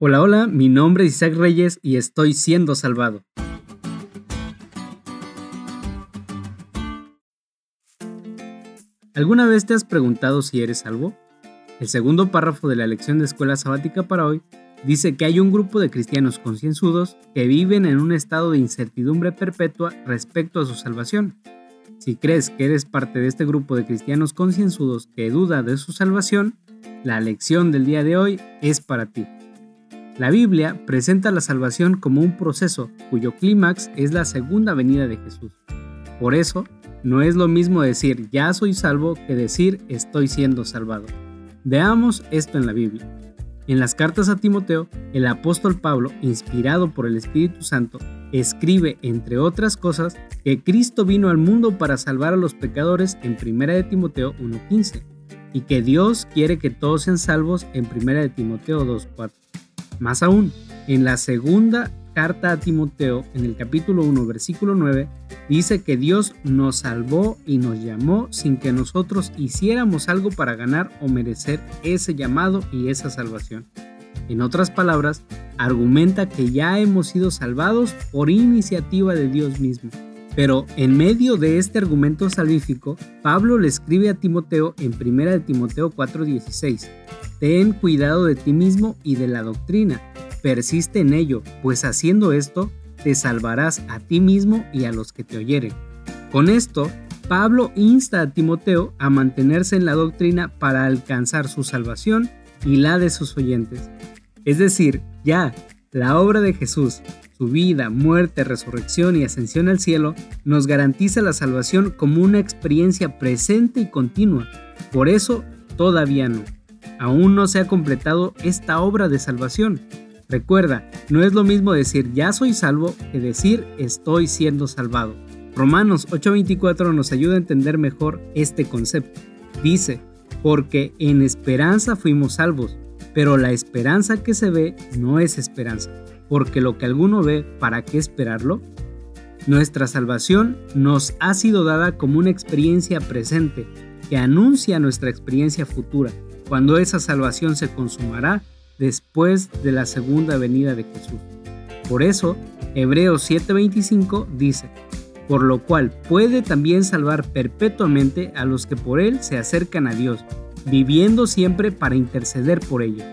Hola, hola, mi nombre es Isaac Reyes y estoy siendo salvado. ¿Alguna vez te has preguntado si eres salvo? El segundo párrafo de la lección de escuela sabática para hoy dice que hay un grupo de cristianos concienzudos que viven en un estado de incertidumbre perpetua respecto a su salvación. Si crees que eres parte de este grupo de cristianos concienzudos que duda de su salvación, la lección del día de hoy es para ti. La Biblia presenta la salvación como un proceso cuyo clímax es la segunda venida de Jesús. Por eso, no es lo mismo decir ya soy salvo que decir estoy siendo salvado. Veamos esto en la Biblia. En las cartas a Timoteo, el apóstol Pablo, inspirado por el Espíritu Santo, escribe, entre otras cosas, que Cristo vino al mundo para salvar a los pecadores en 1 de Timoteo 1.15 y que Dios quiere que todos sean salvos en 1 de Timoteo 2.4. Más aún, en la segunda carta a Timoteo, en el capítulo 1, versículo 9, dice que Dios nos salvó y nos llamó sin que nosotros hiciéramos algo para ganar o merecer ese llamado y esa salvación. En otras palabras, argumenta que ya hemos sido salvados por iniciativa de Dios mismo. Pero en medio de este argumento salvífico, Pablo le escribe a Timoteo en 1 de Timoteo 4:16, Ten cuidado de ti mismo y de la doctrina, persiste en ello, pues haciendo esto te salvarás a ti mismo y a los que te oyeren. Con esto, Pablo insta a Timoteo a mantenerse en la doctrina para alcanzar su salvación y la de sus oyentes. Es decir, ya, la obra de Jesús, su vida, muerte, resurrección y ascensión al cielo, nos garantiza la salvación como una experiencia presente y continua. Por eso, todavía no. Aún no se ha completado esta obra de salvación. Recuerda, no es lo mismo decir ya soy salvo que decir estoy siendo salvado. Romanos 8:24 nos ayuda a entender mejor este concepto. Dice, porque en esperanza fuimos salvos, pero la esperanza que se ve no es esperanza porque lo que alguno ve, ¿para qué esperarlo? Nuestra salvación nos ha sido dada como una experiencia presente que anuncia nuestra experiencia futura, cuando esa salvación se consumará después de la segunda venida de Jesús. Por eso, Hebreos 7:25 dice, por lo cual puede también salvar perpetuamente a los que por él se acercan a Dios, viviendo siempre para interceder por ellos.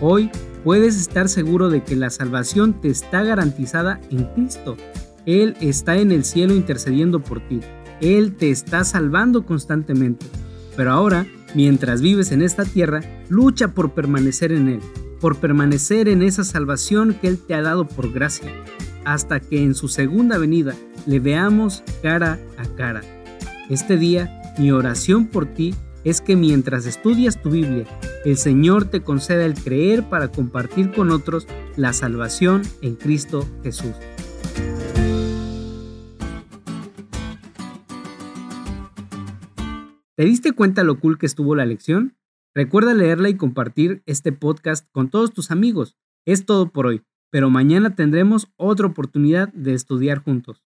Hoy puedes estar seguro de que la salvación te está garantizada en Cristo. Él está en el cielo intercediendo por ti. Él te está salvando constantemente. Pero ahora, mientras vives en esta tierra, lucha por permanecer en Él, por permanecer en esa salvación que Él te ha dado por gracia, hasta que en su segunda venida le veamos cara a cara. Este día, mi oración por ti es que mientras estudias tu Biblia, el Señor te conceda el creer para compartir con otros la salvación en Cristo Jesús. ¿Te diste cuenta lo cool que estuvo la lección? Recuerda leerla y compartir este podcast con todos tus amigos. Es todo por hoy, pero mañana tendremos otra oportunidad de estudiar juntos.